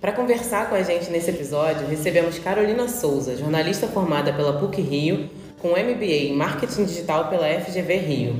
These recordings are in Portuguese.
Para conversar com a gente nesse episódio, recebemos Carolina Souza, jornalista formada pela PUC Rio, com MBA em Marketing Digital pela FGV Rio.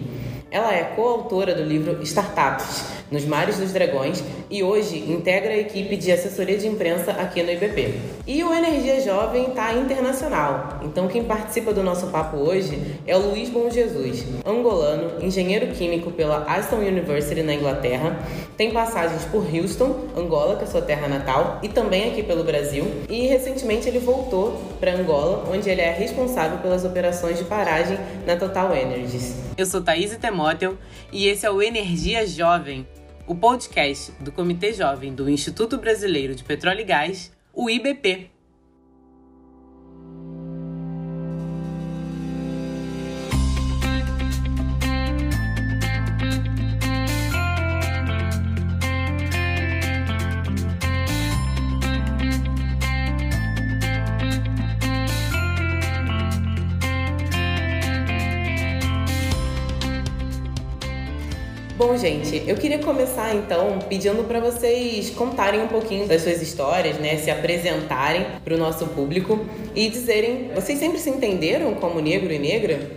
Ela é coautora do livro Startups, nos Mares dos Dragões, e hoje integra a equipe de assessoria de imprensa aqui no IBP. E o Energia Jovem está internacional, então quem participa do nosso papo hoje é o Luiz Bom Jesus, angolano, engenheiro químico pela Aston University na Inglaterra, tem passagens por Houston, Angola, que é sua terra natal, e também aqui pelo Brasil, e recentemente ele voltou para Angola, onde ele é responsável pelas operações de paragem na Total Energies. Eu sou Thaís Temóteo e esse é o Energia Jovem, o podcast do Comitê Jovem do Instituto Brasileiro de Petróleo e Gás, o IBP. Gente, eu queria começar então pedindo para vocês contarem um pouquinho das suas histórias, né, se apresentarem para o nosso público e dizerem, vocês sempre se entenderam como negro e negra?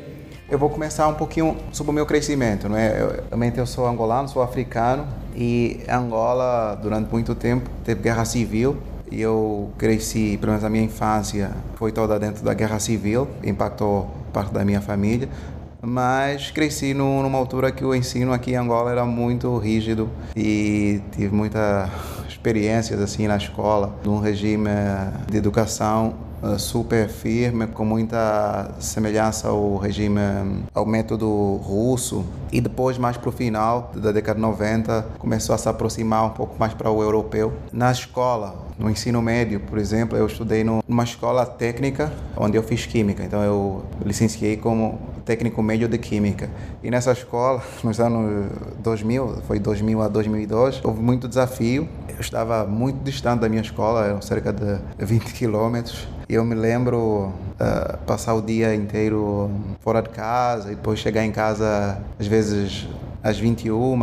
Eu vou começar um pouquinho sobre o meu crescimento, não é? Eu, realmente eu sou angolano, sou africano e Angola durante muito tempo teve guerra civil e eu cresci, pelo menos a minha infância foi toda dentro da guerra civil, impactou parte da minha família mas cresci no, numa altura que o ensino aqui em Angola era muito rígido e tive muitas experiências assim na escola, num regime de educação eh, super firme, com muita semelhança ao regime, ao método russo. E depois, mais para o final da década de 90, começou a se aproximar um pouco mais para o europeu. Na escola, no ensino médio, por exemplo, eu estudei numa escola técnica onde eu fiz química. Então, eu licenciei como técnico médio de química. E nessa escola, nos anos 2000, foi 2000 a 2002, houve muito desafio. Eu estava muito distante da minha escola, eram cerca de 20 quilômetros. E eu me lembro uh, passar o dia inteiro fora de casa e depois chegar em casa às vezes às 21,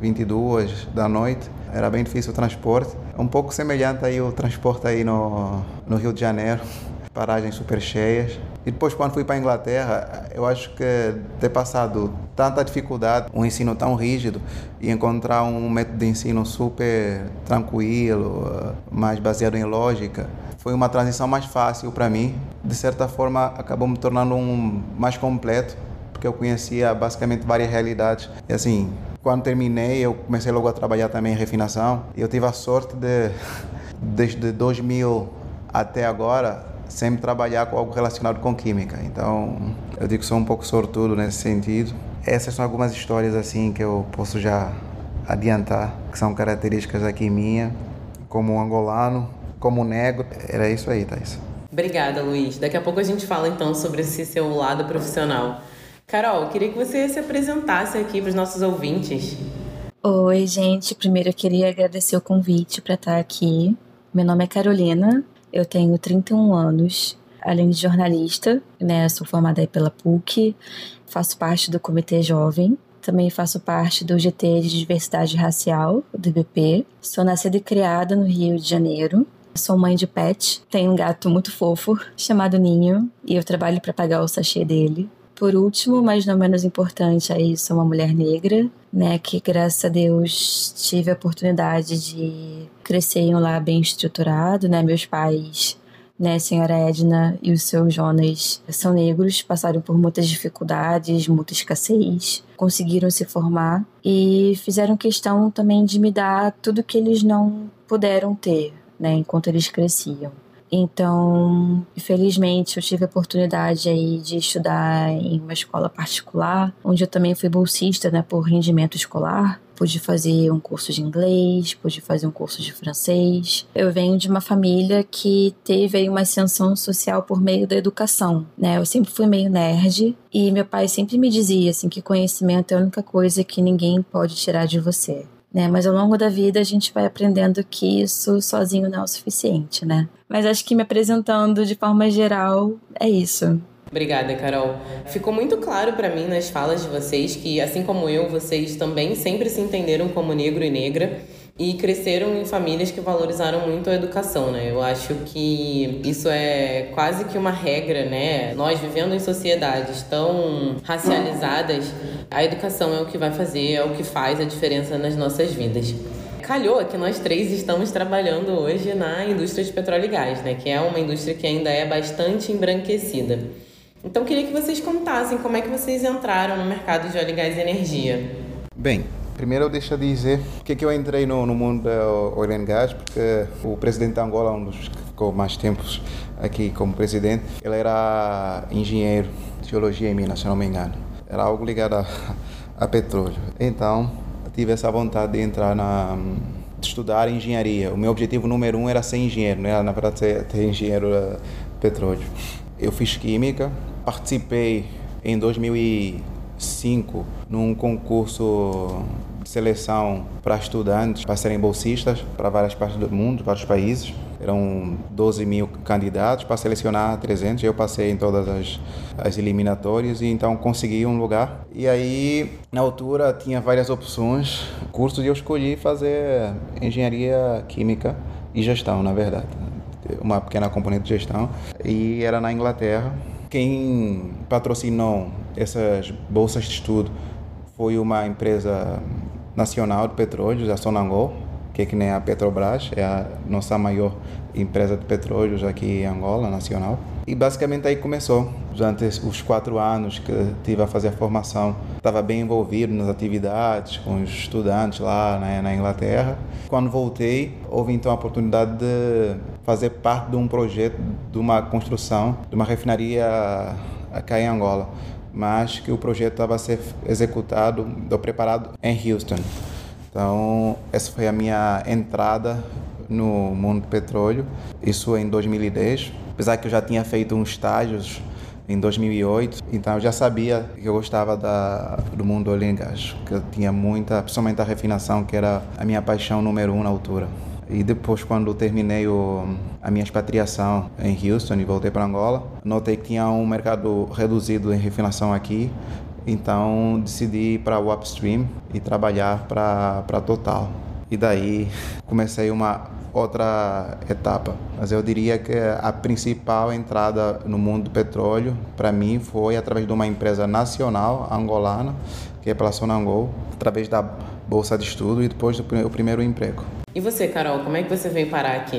22 da noite. Era bem difícil o transporte. Um pouco semelhante aí o transporte aí no, no Rio de Janeiro. Paragens super cheias. E depois, quando fui para a Inglaterra, eu acho que ter passado tanta dificuldade, um ensino tão rígido, e encontrar um método de ensino super tranquilo, mais baseado em lógica, foi uma transição mais fácil para mim. De certa forma, acabou me tornando um mais completo, porque eu conhecia basicamente várias realidades. E assim, quando terminei, eu comecei logo a trabalhar também em refinação. Eu tive a sorte de, desde 2000 até agora, sempre trabalhar com algo relacionado com química. Então, eu digo que sou um pouco sortudo nesse sentido. Essas são algumas histórias assim que eu posso já adiantar, que são características aqui minha, como um angolano, como negro. Era isso aí, Thais. Obrigada, Luiz. Daqui a pouco a gente fala então sobre esse seu lado profissional. Carol, queria que você se apresentasse aqui para os nossos ouvintes. Oi, gente. Primeiro eu queria agradecer o convite para estar aqui. Meu nome é Carolina, eu tenho 31 anos, além de jornalista, né? Sou formada pela PUC, faço parte do Comitê Jovem, também faço parte do GT de Diversidade Racial, do IBP. Sou nascida e criada no Rio de Janeiro. Sou mãe de pet, tenho um gato muito fofo chamado Ninho e eu trabalho para pagar o sachê dele. Por último, mas não menos importante, aí sou uma mulher negra, né, que graças a Deus tive a oportunidade de crescer em um lar bem estruturado, né, meus pais, né, a senhora Edna e o seu Jonas são negros, passaram por muitas dificuldades, muita escassez, conseguiram se formar e fizeram questão também de me dar tudo que eles não puderam ter, né, enquanto eles cresciam. Então, infelizmente, eu tive a oportunidade aí de estudar em uma escola particular, onde eu também fui bolsista, né, por rendimento escolar. Pude fazer um curso de inglês, pude fazer um curso de francês. Eu venho de uma família que teve aí uma ascensão social por meio da educação, né? Eu sempre fui meio nerd e meu pai sempre me dizia assim que conhecimento é a única coisa que ninguém pode tirar de você né? Mas ao longo da vida a gente vai aprendendo que isso sozinho não é o suficiente, né? Mas acho que me apresentando de forma geral é isso. Obrigada, Carol. Ficou muito claro para mim nas falas de vocês que, assim como eu, vocês também sempre se entenderam como negro e negra. E cresceram em famílias que valorizaram muito a educação, né? Eu acho que isso é quase que uma regra, né? Nós vivendo em sociedades tão racializadas, a educação é o que vai fazer, é o que faz a diferença nas nossas vidas. Calhou que nós três estamos trabalhando hoje na indústria de petróleo e gás, né? Que é uma indústria que ainda é bastante embranquecida. Então, queria que vocês contassem como é que vocês entraram no mercado de óleo, gás e energia. Bem, Primeiro, deixa de dizer porque que eu entrei no, no mundo do oil and gas, porque o presidente da Angola, um dos que ficou mais tempos aqui como presidente, ele era engenheiro de geologia em Minas, se não me engano. Era algo ligado a, a petróleo. Então, tive essa vontade de entrar na de estudar engenharia. O meu objetivo número um era ser engenheiro, né? Na verdade, ser, ser engenheiro de petróleo. Eu fiz química, participei em 2005 num concurso seleção para estudantes, para serem bolsistas para várias partes do mundo, vários países. Eram 12 mil candidatos para selecionar 300. Eu passei em todas as, as eliminatórias e então consegui um lugar. E aí, na altura, tinha várias opções, cursos, e eu escolhi fazer engenharia química e gestão, na verdade. Uma pequena componente de gestão. E era na Inglaterra. Quem patrocinou essas bolsas de estudo foi uma empresa nacional de petróleo, a Sonangol, que é que nem a Petrobras, é a nossa maior empresa de petróleos aqui em Angola, nacional. E basicamente aí começou. Durante os quatro anos que tive a fazer a formação, estava bem envolvido nas atividades com os estudantes lá né, na Inglaterra. Quando voltei, houve então a oportunidade de fazer parte de um projeto de uma construção de uma refinaria aqui em Angola mas que o projeto estava a ser executado, ou preparado em Houston. Então, essa foi a minha entrada no mundo do petróleo, isso em 2010. Apesar que eu já tinha feito uns estágios em 2008, então eu já sabia que eu gostava da, do mundo do gás, que eu tinha muita, principalmente a refinação, que era a minha paixão número um na altura. E depois, quando terminei o, a minha expatriação em Houston e voltei para Angola, notei que tinha um mercado reduzido em refinação aqui, então decidi ir para o upstream e trabalhar para a Total. E daí comecei uma outra etapa. Mas eu diria que a principal entrada no mundo do petróleo, para mim, foi através de uma empresa nacional angolana, que é pela Sonangol, através da bolsa de estudo e depois do primeiro emprego. E você, Carol, como é que você veio parar aqui?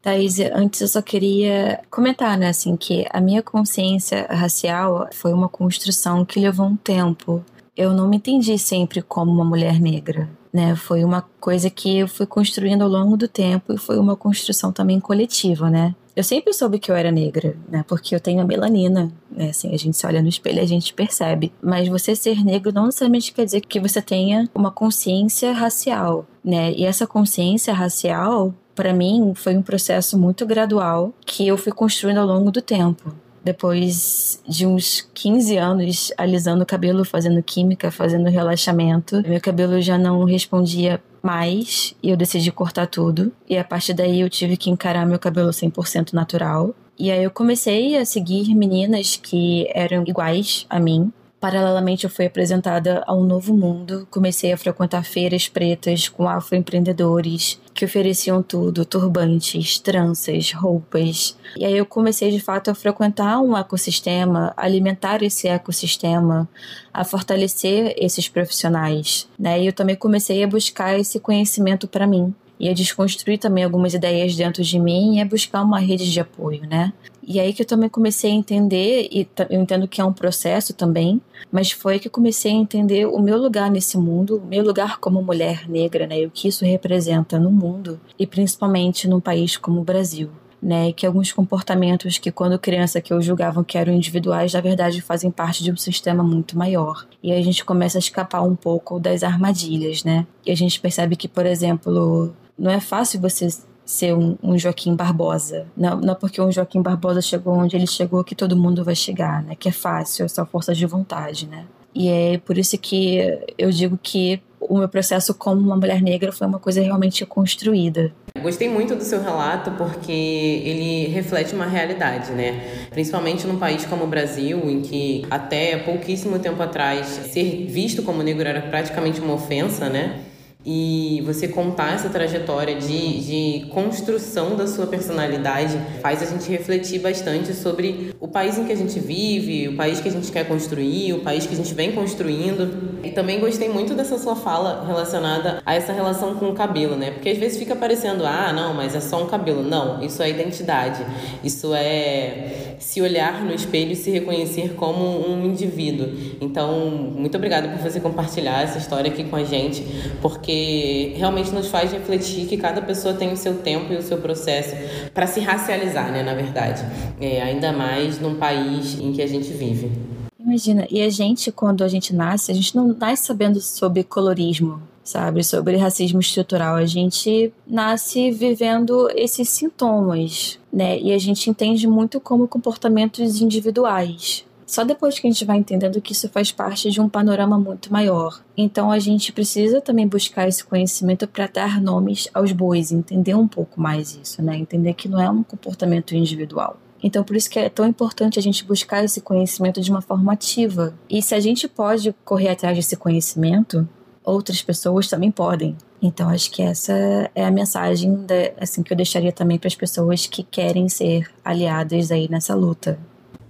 Thaís, antes eu só queria comentar, né, assim, que a minha consciência racial foi uma construção que levou um tempo. Eu não me entendi sempre como uma mulher negra, né? Foi uma coisa que eu fui construindo ao longo do tempo e foi uma construção também coletiva, né? Eu sempre soube que eu era negra, né? Porque eu tenho a melanina, né? Assim, a gente se olha no espelho e a gente percebe. Mas você ser negro não necessariamente quer dizer que você tenha uma consciência racial, né? E essa consciência racial, para mim, foi um processo muito gradual que eu fui construindo ao longo do tempo depois de uns 15 anos alisando o cabelo, fazendo química, fazendo relaxamento, meu cabelo já não respondia mais e eu decidi cortar tudo. E a partir daí eu tive que encarar meu cabelo 100% natural. E aí eu comecei a seguir meninas que eram iguais a mim, Paralelamente, eu fui apresentada a um novo mundo. Comecei a frequentar feiras pretas com afroempreendedores que ofereciam tudo: turbantes, tranças, roupas. E aí eu comecei de fato a frequentar um ecossistema, alimentar esse ecossistema, a fortalecer esses profissionais. Né? E eu também comecei a buscar esse conhecimento para mim e a desconstruir também algumas ideias dentro de mim e a buscar uma rede de apoio, né? E aí que eu também comecei a entender, e eu entendo que é um processo também, mas foi que eu comecei a entender o meu lugar nesse mundo, o meu lugar como mulher negra, né? E o que isso representa no mundo e principalmente num país como o Brasil. Né, e que alguns comportamentos que quando criança que eu julgavam que eram individuais, na verdade fazem parte de um sistema muito maior. E a gente começa a escapar um pouco das armadilhas, né? E a gente percebe que, por exemplo, não é fácil você ser um, um, Joaquim Barbosa. Não, não porque um Joaquim Barbosa chegou onde ele chegou que todo mundo vai chegar, né? Que é fácil, é só força de vontade, né? E é por isso que eu digo que o meu processo como uma mulher negra foi uma coisa realmente construída. Gostei muito do seu relato porque ele reflete uma realidade, né? Principalmente num país como o Brasil, em que até pouquíssimo tempo atrás ser visto como negro era praticamente uma ofensa, né? E você contar essa trajetória de, de construção da sua personalidade faz a gente refletir bastante sobre o país em que a gente vive, o país que a gente quer construir, o país que a gente vem construindo. E também gostei muito dessa sua fala relacionada a essa relação com o cabelo, né? Porque às vezes fica parecendo, ah, não, mas é só um cabelo. Não, isso é identidade. Isso é se olhar no espelho e se reconhecer como um indivíduo. Então, muito obrigada por você compartilhar essa história aqui com a gente, porque porque realmente nos faz refletir que cada pessoa tem o seu tempo e o seu processo para se racializar, né, na verdade. É, ainda mais num país em que a gente vive. Imagina, e a gente, quando a gente nasce, a gente não nasce sabendo sobre colorismo, sabe? Sobre racismo estrutural. A gente nasce vivendo esses sintomas, né? E a gente entende muito como comportamentos individuais. Só depois que a gente vai entendendo que isso faz parte de um panorama muito maior. Então a gente precisa também buscar esse conhecimento para dar nomes aos bois, entender um pouco mais isso, né? Entender que não é um comportamento individual. Então, por isso que é tão importante a gente buscar esse conhecimento de uma forma ativa. E se a gente pode correr atrás desse conhecimento, outras pessoas também podem. Então, acho que essa é a mensagem assim que eu deixaria também para as pessoas que querem ser aliadas aí nessa luta.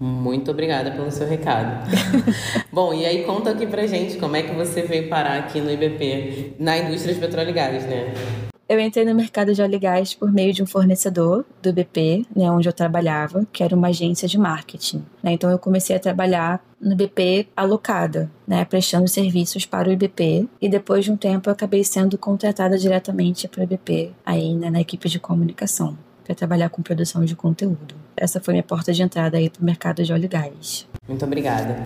Muito obrigada pelo seu recado. Bom, e aí conta aqui pra gente como é que você veio parar aqui no IBP, na indústria de petróleo e gás, né? Eu entrei no mercado de óleo e gás por meio de um fornecedor do IBP, né, onde eu trabalhava, que era uma agência de marketing. Né? Então eu comecei a trabalhar no IBP alocada, né, prestando serviços para o IBP. E depois de um tempo eu acabei sendo contratada diretamente para o IBP, aí né, na equipe de comunicação, para trabalhar com produção de conteúdo essa foi minha porta de entrada aí para o mercado de óleo e gás. Muito obrigada.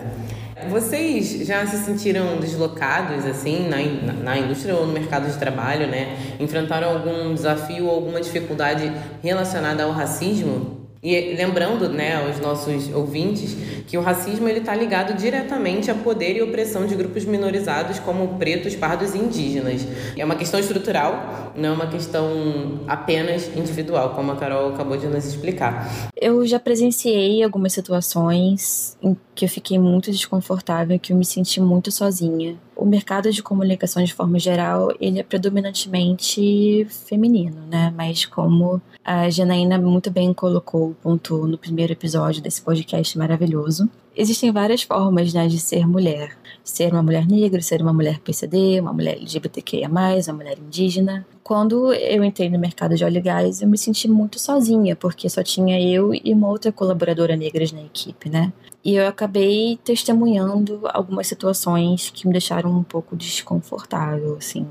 Vocês já se sentiram deslocados assim na, na indústria ou no mercado de trabalho, né? Enfrentaram algum desafio ou alguma dificuldade relacionada ao racismo? E lembrando, né, aos nossos ouvintes, que o racismo ele está ligado diretamente a poder e opressão de grupos minorizados como pretos, pardos e indígenas. É uma questão estrutural, não é uma questão apenas individual, como a Carol acabou de nos explicar. Eu já presenciei algumas situações em que eu fiquei muito desconfortável, que eu me senti muito sozinha. O mercado de comunicação de forma geral, ele é predominantemente feminino, né? Mas como a Janaína muito bem colocou, pontuou no primeiro episódio desse podcast maravilhoso, existem várias formas né, de ser mulher. Ser uma mulher negra, ser uma mulher PCD, uma mulher LGBTQIA+, uma mulher indígena. Quando eu entrei no mercado de óleo e gás, eu me senti muito sozinha, porque só tinha eu e uma outra colaboradora negra na equipe, né? E eu acabei testemunhando algumas situações que me deixaram um pouco desconfortável, assim.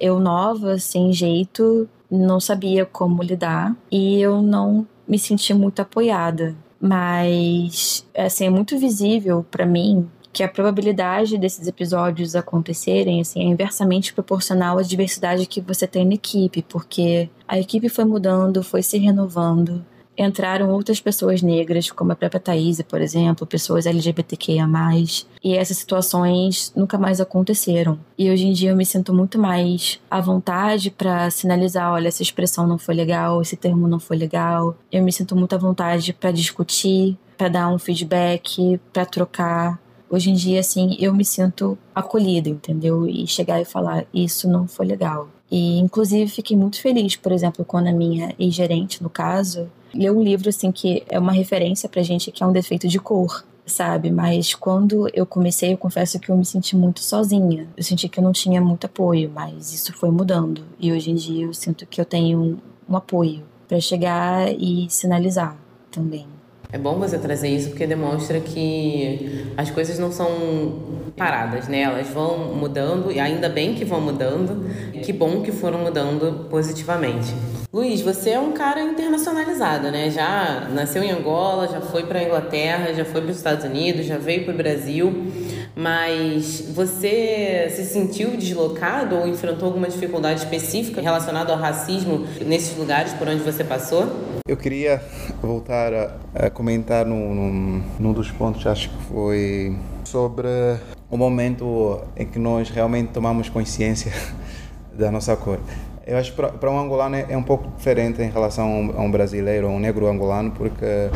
Eu nova, sem jeito, não sabia como lidar e eu não me senti muito apoiada. Mas, assim, é muito visível para mim que a probabilidade desses episódios acontecerem assim, é inversamente proporcional à diversidade que você tem na equipe, porque a equipe foi mudando, foi se renovando, entraram outras pessoas negras, como a própria Thaís, por exemplo, pessoas LGBTQIA+, e essas situações nunca mais aconteceram. E hoje em dia eu me sinto muito mais à vontade para sinalizar, olha, essa expressão não foi legal, esse termo não foi legal. Eu me sinto muito à vontade para discutir, para dar um feedback, para trocar. Hoje em dia, assim, eu me sinto acolhida, entendeu? E chegar e falar, isso não foi legal. E, inclusive, fiquei muito feliz, por exemplo, quando a minha ex-gerente, no caso, ler um livro assim que é uma referência pra gente que é um defeito de cor, sabe? Mas quando eu comecei, eu confesso que eu me senti muito sozinha. Eu senti que eu não tinha muito apoio, mas isso foi mudando. E hoje em dia eu sinto que eu tenho um, apoio para chegar e sinalizar também. É bom você trazer isso porque demonstra que as coisas não são paradas, né? Elas vão mudando e ainda bem que vão mudando. Que bom que foram mudando positivamente. Luiz, você é um cara internacionalizado, né? Já nasceu em Angola, já foi para a Inglaterra, já foi para os Estados Unidos, já veio para o Brasil. Mas você se sentiu deslocado ou enfrentou alguma dificuldade específica relacionada ao racismo nesses lugares por onde você passou? Eu queria voltar a, a comentar num, num, num dos pontos, acho que foi sobre o momento em que nós realmente tomamos consciência da nossa cor. Eu acho que para um angolano é, é um pouco diferente em relação a um brasileiro, a um negro angolano, porque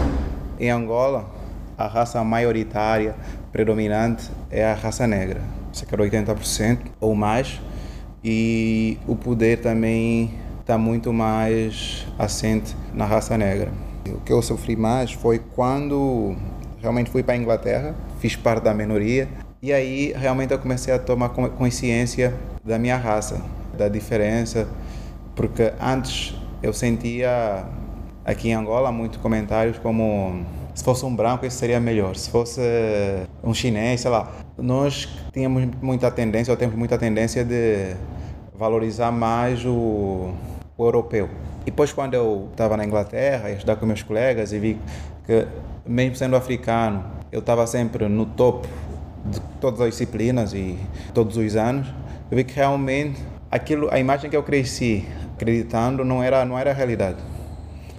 em Angola a raça maioritária, predominante, é a raça negra, cerca de 80% ou mais. e o poder também está muito mais assente na raça negra. O que eu sofri mais foi quando realmente fui para a Inglaterra, fiz parte da minoria e aí realmente eu comecei a tomar consciência da minha raça, da diferença, porque antes eu sentia aqui em Angola muitos comentários como se fosse um branco isso seria melhor, se fosse um chinês, sei lá. Nós tínhamos muita tendência, ou temos muita tendência de valorizar mais o, o europeu. E depois quando eu estava na Inglaterra, ia estudar com meus colegas e vi que mesmo sendo africano, eu estava sempre no topo de todas as disciplinas e todos os anos, eu vi que realmente aquilo, a imagem que eu cresci acreditando não era não era a realidade.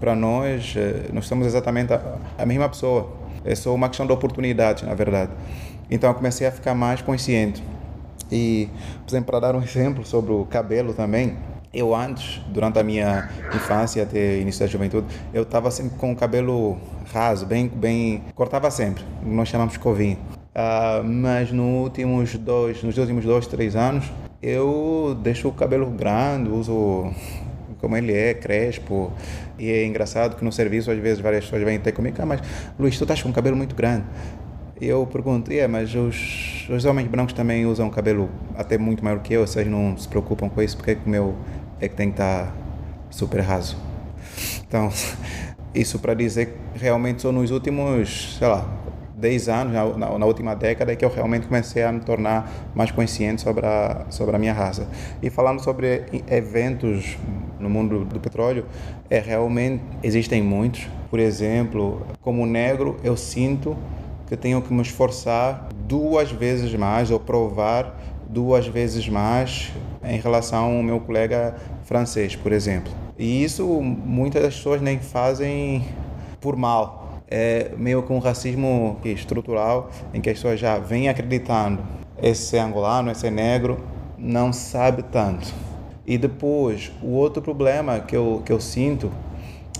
Para nós, eh, nós somos exatamente a, a mesma pessoa. É só uma questão de oportunidade, na verdade. Então eu comecei a ficar mais consciente. E, por exemplo, para dar um exemplo sobre o cabelo também, eu antes, durante a minha infância até início da juventude, eu estava sempre com o cabelo raso, bem, bem, cortava sempre. Nós chamamos covinho. Uh, mas nos últimos dois, nos últimos dois, três anos, eu deixo o cabelo grande, uso como ele é, crespo. E é engraçado que no serviço, às vezes, várias pessoas vêm até comigo, ah, mas Luiz, tu estás com o cabelo muito grande. E eu pergunto, é, mas os, os homens brancos também usam cabelo até muito maior que eu, vocês não se preocupam com isso, porque o meu é que tem que estar super raso. Então, isso para dizer que realmente só nos últimos, sei lá, 10 anos, na, na, última década, é que eu realmente comecei a me tornar mais consciente sobre a, sobre a minha raça. E falando sobre eventos no mundo do petróleo, é realmente existem muitos. Por exemplo, como negro, eu sinto que tenho que me esforçar duas vezes mais ou provar duas vezes mais em relação ao meu colega francês, por exemplo. E isso muitas das pessoas nem fazem por mal. É meio que um racismo estrutural em que as pessoas já vêm acreditando esse angolano, esse negro, não sabe tanto. E depois, o outro problema que eu, que eu sinto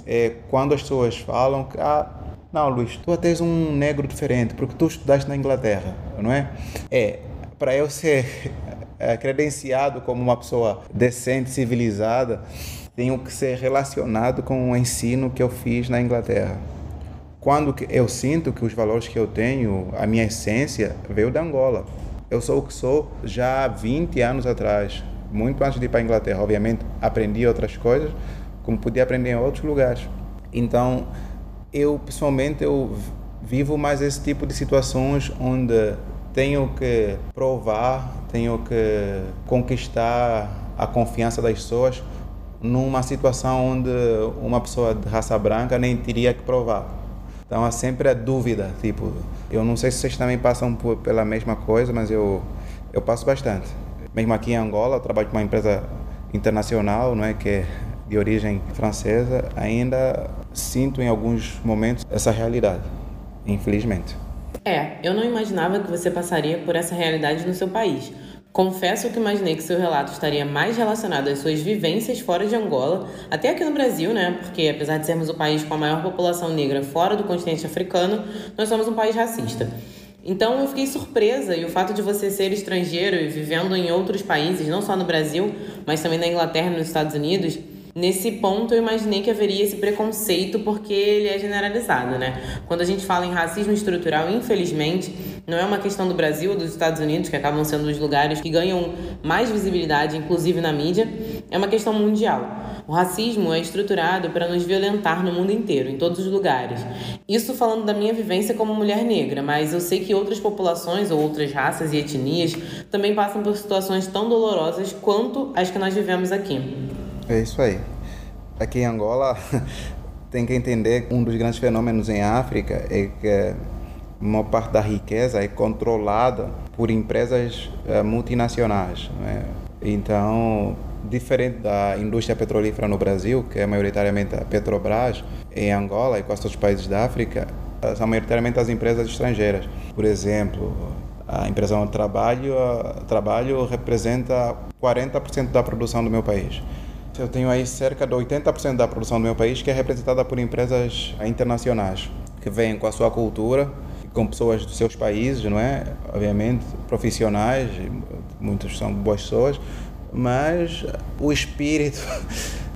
é quando as pessoas falam que, ah, não, Luiz, tu até és um negro diferente, porque tu estudaste na Inglaterra, não é? É, para eu ser é, credenciado como uma pessoa decente, civilizada, tenho que ser relacionado com o ensino que eu fiz na Inglaterra. Quando eu sinto que os valores que eu tenho, a minha essência, veio da Angola. Eu sou o que sou já há 20 anos atrás, muito antes de ir para a Inglaterra. Obviamente, aprendi outras coisas, como podia aprender em outros lugares. Então, eu pessoalmente eu vivo mais esse tipo de situações onde tenho que provar, tenho que conquistar a confiança das pessoas numa situação onde uma pessoa de raça branca nem teria que provar. Então há sempre a dúvida, tipo, eu não sei se vocês também passam por, pela mesma coisa, mas eu eu passo bastante. Mesmo aqui em Angola, eu trabalho com uma empresa internacional, não é que é de origem francesa, ainda sinto em alguns momentos essa realidade, infelizmente. É, eu não imaginava que você passaria por essa realidade no seu país. Confesso que imaginei que seu relato estaria mais relacionado às suas vivências fora de Angola, até aqui no Brasil, né? Porque apesar de sermos o país com a maior população negra fora do continente africano, nós somos um país racista. Então eu fiquei surpresa e o fato de você ser estrangeiro e vivendo em outros países, não só no Brasil, mas também na Inglaterra e nos Estados Unidos, Nesse ponto, eu imaginei que haveria esse preconceito porque ele é generalizado, né? Quando a gente fala em racismo estrutural, infelizmente, não é uma questão do Brasil ou dos Estados Unidos, que acabam sendo os lugares que ganham mais visibilidade, inclusive na mídia, é uma questão mundial. O racismo é estruturado para nos violentar no mundo inteiro, em todos os lugares. Isso falando da minha vivência como mulher negra, mas eu sei que outras populações ou outras raças e etnias também passam por situações tão dolorosas quanto as que nós vivemos aqui. É isso aí. Aqui em Angola, tem que entender que um dos grandes fenômenos em África é que uma parte da riqueza é controlada por empresas uh, multinacionais. É? Então, diferente da indústria petrolífera no Brasil, que é maioritariamente a Petrobras, em Angola e quase todos os países da África, são maioritariamente as empresas estrangeiras. Por exemplo, a empresa onde trabalho, trabalho representa 40% da produção do meu país. Eu tenho aí cerca de 80% da produção do meu país que é representada por empresas internacionais, que vêm com a sua cultura, com pessoas dos seus países, não é? Obviamente, profissionais, muitos são boas pessoas, mas o espírito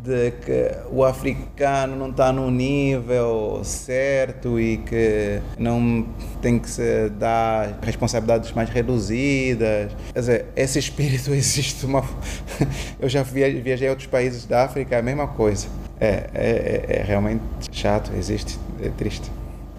de que o africano não está no nível certo e que não tem que se dar responsabilidades mais reduzidas. Quer dizer, esse espírito existe. Uma... Eu já viajei a outros países da África, é a mesma coisa. É, é, é realmente chato, existe, é triste.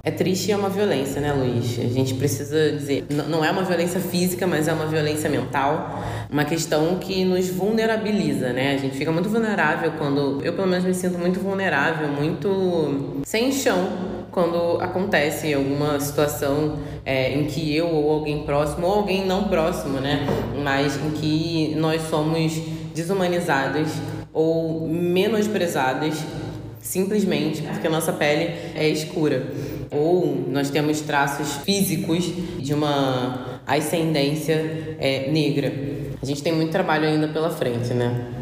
É triste e é uma violência, né, Luiz? A gente precisa dizer, não é uma violência física, mas é uma violência mental, uma questão que nos vulnerabiliza, né? A gente fica muito vulnerável quando, eu pelo menos me sinto muito vulnerável, muito sem chão quando acontece alguma situação é, em que eu ou alguém próximo, ou alguém não próximo, né? Mas em que nós somos desumanizados ou menosprezados simplesmente porque a nossa pele é escura ou nós temos traços físicos de uma ascendência é, negra. A gente tem muito trabalho ainda pela frente, né?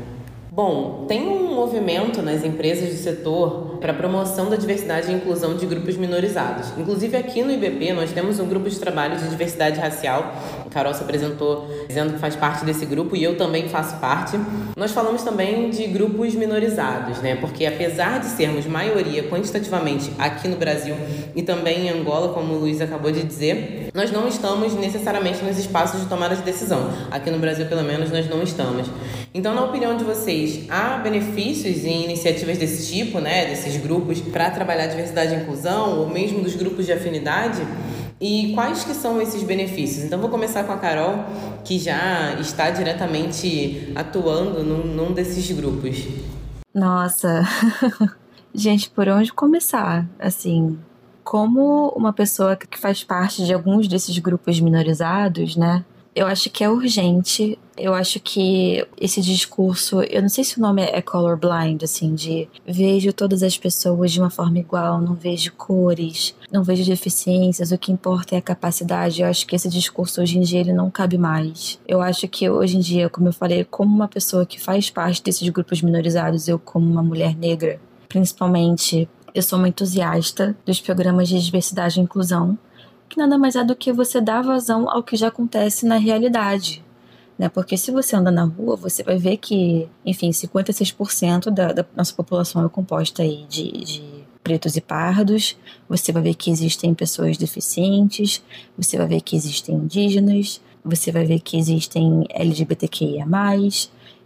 Bom, tem um movimento nas empresas do setor para a promoção da diversidade e inclusão de grupos minorizados. Inclusive aqui no IBP nós temos um grupo de trabalho de diversidade racial. A Carol se apresentou dizendo que faz parte desse grupo e eu também faço parte. Nós falamos também de grupos minorizados, né? Porque apesar de sermos maioria quantitativamente aqui no Brasil e também em Angola, como o Luiz acabou de dizer, nós não estamos necessariamente nos espaços de tomada de decisão. Aqui no Brasil, pelo menos, nós não estamos. Então, na opinião de vocês, há benefícios em iniciativas desse tipo, né, desses grupos, para trabalhar diversidade e inclusão, ou mesmo dos grupos de afinidade? E quais que são esses benefícios? Então, vou começar com a Carol, que já está diretamente atuando num, num desses grupos. Nossa, gente, por onde começar? Assim, como uma pessoa que faz parte de alguns desses grupos minorizados, né? Eu acho que é urgente. Eu acho que esse discurso, eu não sei se o nome é colorblind, assim, de vejo todas as pessoas de uma forma igual, não vejo cores, não vejo deficiências, o que importa é a capacidade. Eu acho que esse discurso hoje em dia ele não cabe mais. Eu acho que hoje em dia, como eu falei, como uma pessoa que faz parte desses grupos minorizados, eu como uma mulher negra, principalmente eu sou uma entusiasta dos programas de diversidade e inclusão nada mais é do que você dar vazão ao que já acontece na realidade. Né? Porque se você anda na rua, você vai ver que, enfim, 56% da, da nossa população é composta aí de, de pretos e pardos, você vai ver que existem pessoas deficientes, você vai ver que existem indígenas, você vai ver que existem LGBTQIA+,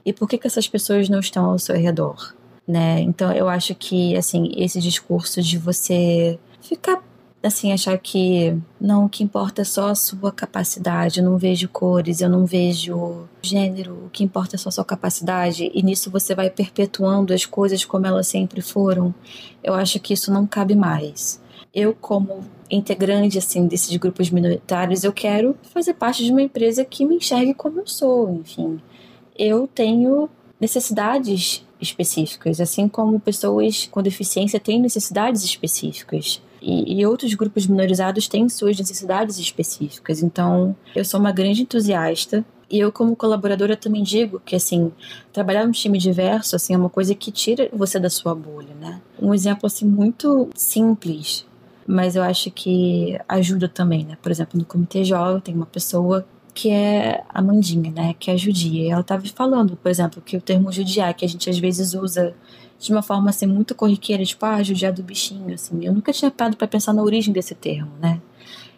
e por que, que essas pessoas não estão ao seu redor? Né? Então eu acho que assim esse discurso de você ficar assim, achar que não, o que importa é só a sua capacidade, eu não vejo cores, eu não vejo gênero, o que importa é só a sua capacidade, e nisso você vai perpetuando as coisas como elas sempre foram. Eu acho que isso não cabe mais. Eu, como integrante assim desses grupos minoritários, eu quero fazer parte de uma empresa que me enxergue como eu sou, enfim. Eu tenho necessidades específicas, assim como pessoas com deficiência têm necessidades específicas. E, e, outros grupos minorizados têm suas necessidades específicas. Então, eu sou uma grande entusiasta. E eu, como colaboradora, também digo que, assim, trabalhar num time diverso, assim, é uma coisa que tira você da sua bolha, né? Um exemplo, assim, muito simples, mas eu acho que ajuda também, né? Por exemplo, no Comitê Jovem tem uma pessoa que é a Mandinha, né? Que é judia. Ela estava falando, por exemplo, que o termo judiar, que a gente às vezes usa de uma forma assim muito corriqueira, tipo, ah, judiar do bichinho, assim. Eu nunca tinha parado para pensar na origem desse termo, né?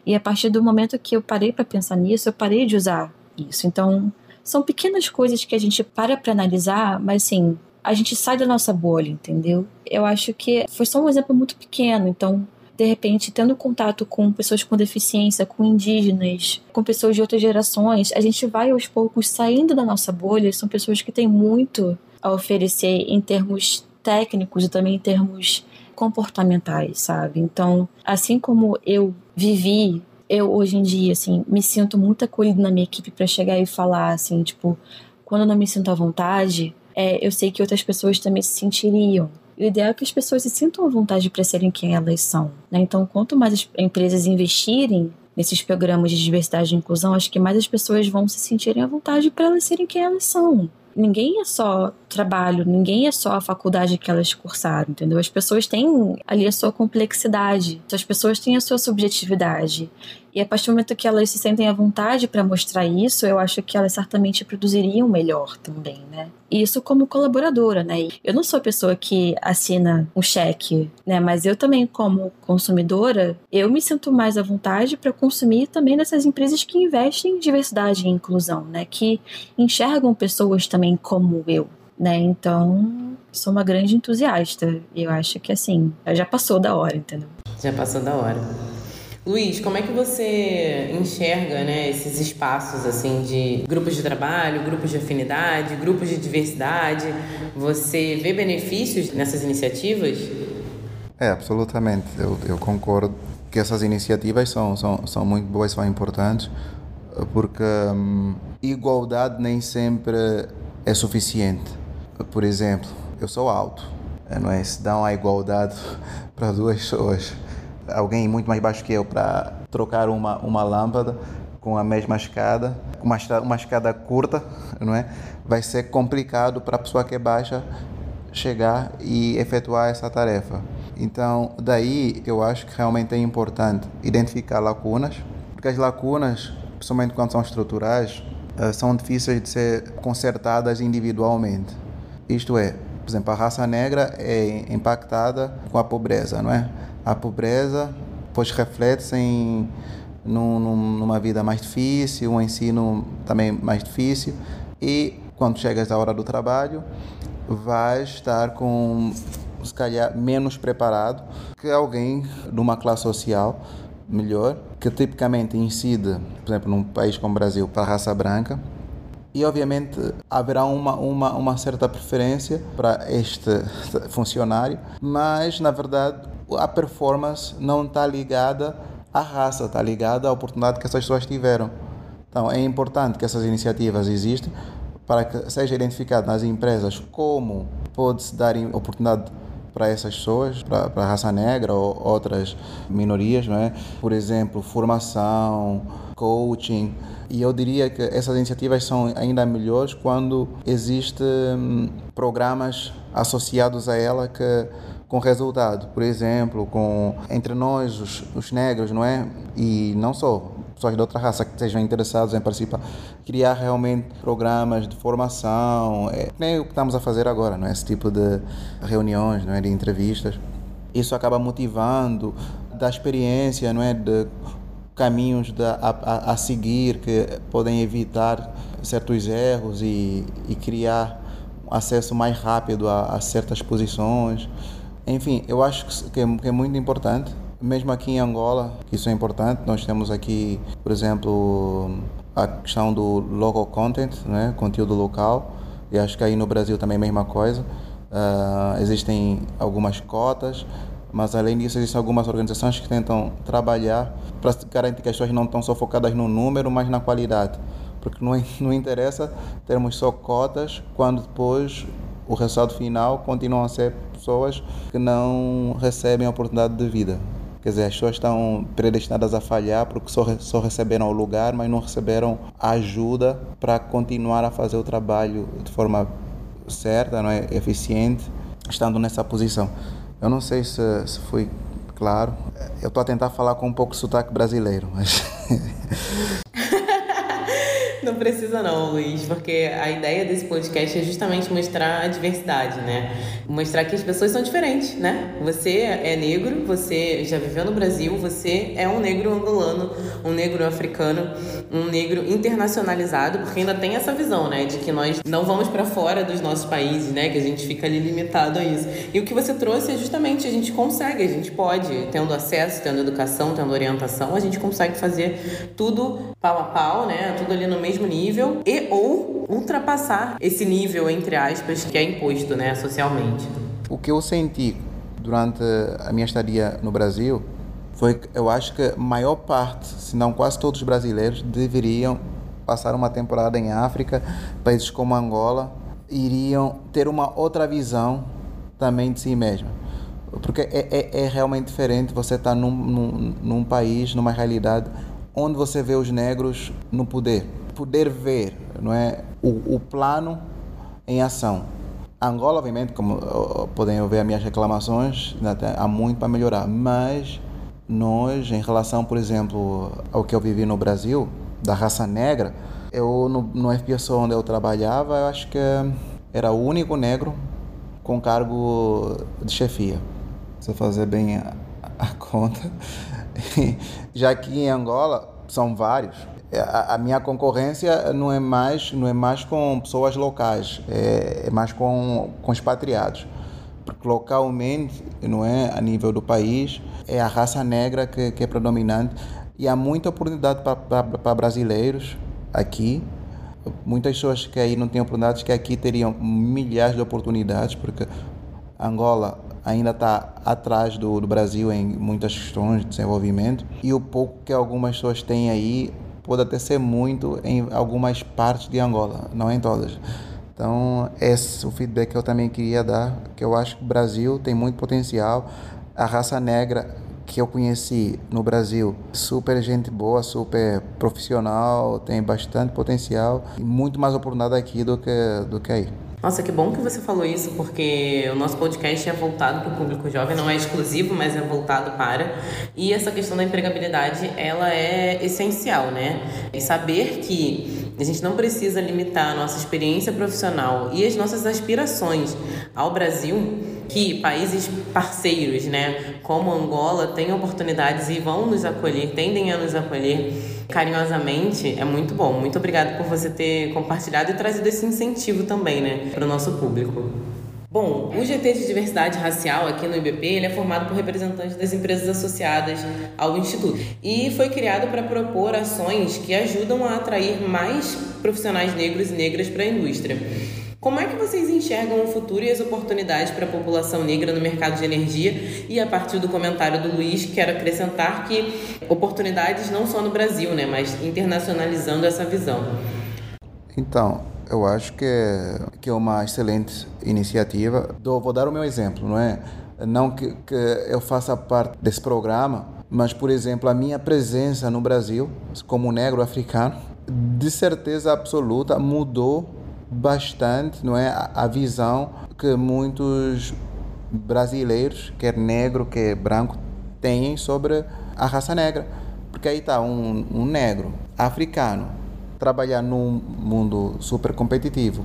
E a partir do momento que eu parei para pensar nisso, eu parei de usar isso. Então, são pequenas coisas que a gente para para analisar, mas assim, a gente sai da nossa bolha, entendeu? Eu acho que foi só um exemplo muito pequeno, então de repente, tendo contato com pessoas com deficiência, com indígenas, com pessoas de outras gerações, a gente vai aos poucos saindo da nossa bolha. São pessoas que têm muito a oferecer em termos técnicos e também em termos comportamentais, sabe? Então, assim como eu vivi, eu hoje em dia, assim, me sinto muito acolhido na minha equipe para chegar e falar, assim, tipo, quando eu não me sinto à vontade, é, eu sei que outras pessoas também se sentiriam. O ideal é que as pessoas se sintam à vontade para serem quem elas são. Né? Então, quanto mais as empresas investirem nesses programas de diversidade e inclusão, acho que mais as pessoas vão se sentirem à vontade para elas serem quem elas são ninguém é só trabalho, ninguém é só a faculdade que elas cursaram, entendeu? As pessoas têm ali a sua complexidade, as pessoas têm a sua subjetividade. E a partir do momento que elas se sentem à vontade para mostrar isso, eu acho que elas certamente produziriam melhor também, né? Isso como colaboradora, né? Eu não sou a pessoa que assina um cheque, né? Mas eu também, como consumidora, eu me sinto mais à vontade para consumir também nessas empresas que investem em diversidade e inclusão, né? Que enxergam pessoas também como eu, né? Então, sou uma grande entusiasta. E eu acho que assim, já passou da hora, entendeu? Já passou da hora. Luiz, como é que você enxerga né, esses espaços assim de grupos de trabalho, grupos de afinidade, grupos de diversidade? Você vê benefícios nessas iniciativas? É, absolutamente. Eu, eu concordo que essas iniciativas são, são, são muito boas, são importantes, porque hum, igualdade nem sempre é suficiente. Por exemplo, eu sou alto, não é? Se dão a igualdade para duas pessoas alguém muito mais baixo que eu para trocar uma, uma lâmpada com a mesma escada, uma, uma escada curta, não é? Vai ser complicado para a pessoa que é baixa chegar e efetuar essa tarefa. Então, daí eu acho que realmente é importante identificar lacunas, porque as lacunas, principalmente quando são estruturais, eh, são difíceis de ser consertadas individualmente. Isto é, por exemplo, a raça negra é impactada com a pobreza, não é? A pobreza, pois reflete-se em num, numa vida mais difícil, um ensino também mais difícil. E quando chegas à hora do trabalho vais estar com se calhar menos preparado que alguém de uma classe social melhor, que tipicamente incide, por exemplo, num país como o Brasil, para a raça branca, e obviamente haverá uma, uma, uma certa preferência para este funcionário, mas na verdade a performance não está ligada à raça, está ligada à oportunidade que essas pessoas tiveram. Então é importante que essas iniciativas existam para que seja identificado nas empresas como pode-se dar oportunidade para essas pessoas, para, para a raça negra ou outras minorias, não é? Por exemplo, formação, coaching. E eu diria que essas iniciativas são ainda melhores quando existem hum, programas associados a ela que com resultado, por exemplo, com entre nós os, os negros, não é? E não só pessoas de outra raça que estejam interessados em participar, criar realmente programas de formação, é, nem o que estamos a fazer agora, não é? Esse tipo de reuniões, não é? De entrevistas. Isso acaba motivando da experiência, não é? De caminhos a, a seguir que podem evitar certos erros e, e criar acesso mais rápido a, a certas posições. Enfim, eu acho que é, que é muito importante, mesmo aqui em Angola, que isso é importante. Nós temos aqui, por exemplo, a questão do local content, né, conteúdo local, e acho que aí no Brasil também é a mesma coisa. Uh, existem algumas cotas, mas além disso existem algumas organizações que tentam trabalhar para garantir que as pessoas não estão só focadas no número, mas na qualidade. Porque não, não interessa termos só cotas quando depois o resultado final continua a ser pessoas que não recebem a oportunidade de vida. Quer dizer, as pessoas estão predestinadas a falhar porque só, só receberam o lugar, mas não receberam ajuda para continuar a fazer o trabalho de forma certa, não é? eficiente, estando nessa posição. Eu não sei se, se foi claro. Eu estou a tentar falar com um pouco de sotaque brasileiro, mas. Não precisa não, Luiz, porque a ideia desse podcast é justamente mostrar a diversidade, né? Mostrar que as pessoas são diferentes, né? Você é negro, você já viveu no Brasil, você é um negro angolano, um negro africano, um negro internacionalizado, porque ainda tem essa visão, né, de que nós não vamos para fora dos nossos países, né, que a gente fica ali limitado a isso. E o que você trouxe é justamente a gente consegue, a gente pode, tendo acesso, tendo educação, tendo orientação, a gente consegue fazer tudo pau a pau, né? Tudo ali no mesmo nível e ou ultrapassar esse nível entre aspas que é imposto, né, socialmente. O que eu senti durante a minha estadia no Brasil foi que eu acho que a maior parte, se não quase todos os brasileiros deveriam passar uma temporada em África, países como Angola, iriam ter uma outra visão também de si mesmo. Porque é, é, é realmente diferente você estar num, num, num país, numa realidade onde você vê os negros no poder. Poder ver, não é? O, o plano em ação. Angola, obviamente, como podem ver as minhas reclamações, há muito para melhorar, mas nós, em relação, por exemplo, ao que eu vivi no Brasil, da raça negra, eu no, no FPSO onde eu trabalhava, eu acho que era o único negro com cargo de chefia. Se fazer bem a, a conta. Já que em Angola são vários. A, a, minha concorrência não é mais não é mais com pessoas locais, é, é mais com, com expatriados. Porque localmente, não é, a nível do país, é a raça negra que, que é predominante. E há muita oportunidade para brasileiros aqui. Muitas pessoas que aí não têm oportunidades, que aqui teriam milhares de oportunidades, porque Angola ainda está atrás do, do Brasil em muitas questões de desenvolvimento. E o pouco que algumas pessoas têm aí pode até ser muito em algumas partes de Angola, não em todas. Então, esse é o feedback que eu também queria dar, que eu acho que o Brasil tem muito potencial. A raça negra que eu conheci no Brasil, super gente boa, super profissional, tem bastante potencial e muito mais oportunidade aqui do que, do que aí. Nossa, que bom que você falou isso, porque o nosso podcast é voltado para o público jovem, não é exclusivo, mas é voltado para. E essa questão da empregabilidade, ela é essencial, né? E saber que a gente não precisa limitar a nossa experiência profissional e as nossas aspirações ao Brasil, que países parceiros, né, como Angola, têm oportunidades e vão nos acolher, tendem a nos acolher carinhosamente, é muito bom. Muito obrigada por você ter compartilhado e trazido esse incentivo também, né, para o nosso público. Bom, o GT de Diversidade Racial aqui no IBP ele é formado por representantes das empresas associadas ao Instituto e foi criado para propor ações que ajudam a atrair mais profissionais negros e negras para a indústria. Como é que vocês enxergam o futuro e as oportunidades para a população negra no mercado de energia? E a partir do comentário do Luiz, quero acrescentar que oportunidades não só no Brasil, né, mas internacionalizando essa visão. Então, eu acho que, que é uma excelente iniciativa. vou dar o meu exemplo, não é? Não que, que eu faça parte desse programa, mas, por exemplo, a minha presença no Brasil, como negro africano, de certeza absoluta mudou bastante não é a, visão que muitos brasileiros, quer negro, quer branco, têm sobre a raça negra. Porque aí está um, um negro africano trabalhar num mundo super competitivo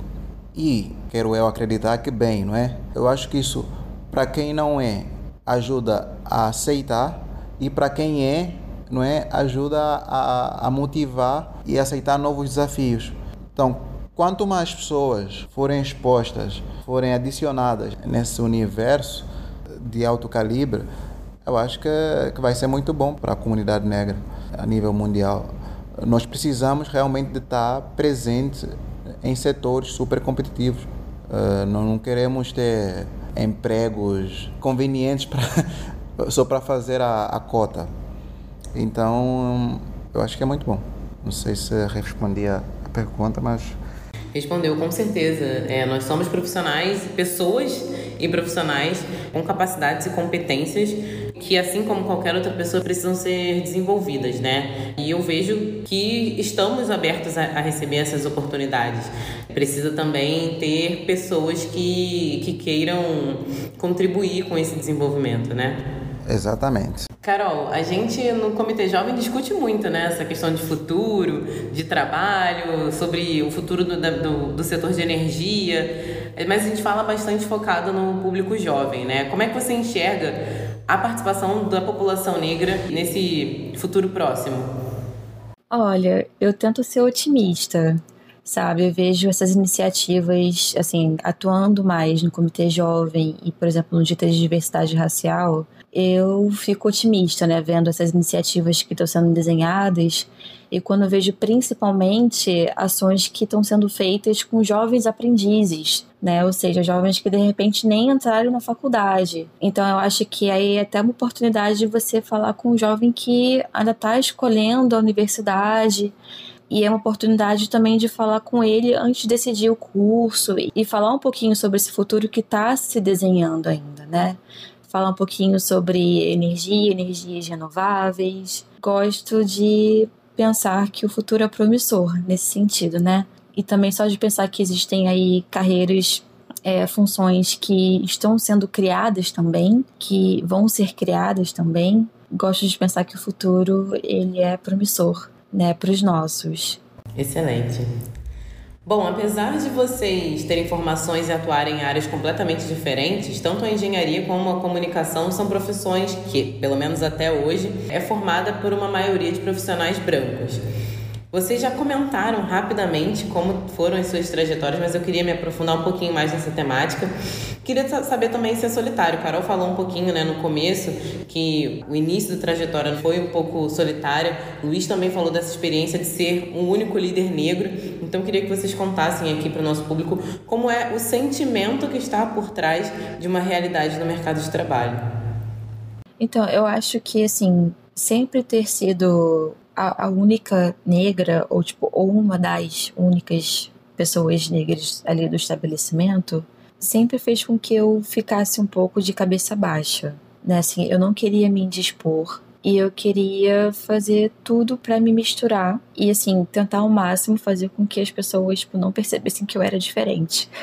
e quero eu acreditar que bem, não é? Eu acho que isso para quem não é ajuda a aceitar e para quem é, não é, ajuda a, a motivar e aceitar novos desafios. Então, Quanto mais pessoas forem expostas, forem adicionadas nesse universo de alto calibre, eu acho que, que vai ser muito bom para a comunidade negra a nível mundial. Nós precisamos realmente de estar presentes em setores super competitivos. Uh, não queremos ter empregos convenientes pra, só para fazer a, a cota. Então, eu acho que é muito bom. Não sei se respondi a pergunta, mas Respondeu, com certeza. É, nós somos profissionais, pessoas e profissionais com capacidades e competências que, assim como qualquer outra pessoa, precisam ser desenvolvidas, né? E eu vejo que estamos abertos a, a receber essas oportunidades. Precisa também ter pessoas que, que queiram contribuir com esse desenvolvimento, né? Exatamente. Carol, a gente no Comitê Jovem discute muito né, essa questão de futuro, de trabalho, sobre o futuro do, do, do, setor de energia, mas a gente fala bastante focado no público jovem. Né? Como é que você enxerga a participação da população negra nesse futuro próximo? Olha, eu tento ser otimista sabe? Eu vejo essas iniciativas, assim, atuando mais no Comitê Jovem e, por exemplo, no Dia de Diversidade Racial, eu fico otimista, né, vendo essas iniciativas que estão sendo desenhadas e quando vejo principalmente ações que estão sendo feitas com jovens aprendizes, né, ou seja, jovens que de repente nem entraram na faculdade. Então eu acho que aí é até uma oportunidade de você falar com um jovem que ainda está escolhendo a universidade e é uma oportunidade também de falar com ele antes de decidir o curso e falar um pouquinho sobre esse futuro que está se desenhando ainda, né? Falar um pouquinho sobre energia, energias renováveis. Gosto de pensar que o futuro é promissor nesse sentido, né? E também só de pensar que existem aí carreiras, é, funções que estão sendo criadas também, que vão ser criadas também. gosto de pensar que o futuro ele é promissor, né, para os nossos. Excelente. Bom, apesar de vocês terem formações e atuarem em áreas completamente diferentes, tanto a engenharia como a comunicação são profissões que, pelo menos até hoje, é formada por uma maioria de profissionais brancos. Vocês já comentaram rapidamente como foram as suas trajetórias, mas eu queria me aprofundar um pouquinho mais nessa temática. Queria saber também se é solitário. Carol falou um pouquinho né, no começo que o início da trajetória foi um pouco solitário. Luiz também falou dessa experiência de ser um único líder negro. Então, queria que vocês contassem aqui para o nosso público como é o sentimento que está por trás de uma realidade no mercado de trabalho. Então, eu acho que, assim, sempre ter sido a, a única negra, ou tipo, ou uma das únicas pessoas negras ali do estabelecimento, sempre fez com que eu ficasse um pouco de cabeça baixa, né? Assim, eu não queria me indispor e eu queria fazer tudo para me misturar e assim tentar ao máximo fazer com que as pessoas tipo, não percebessem que eu era diferente.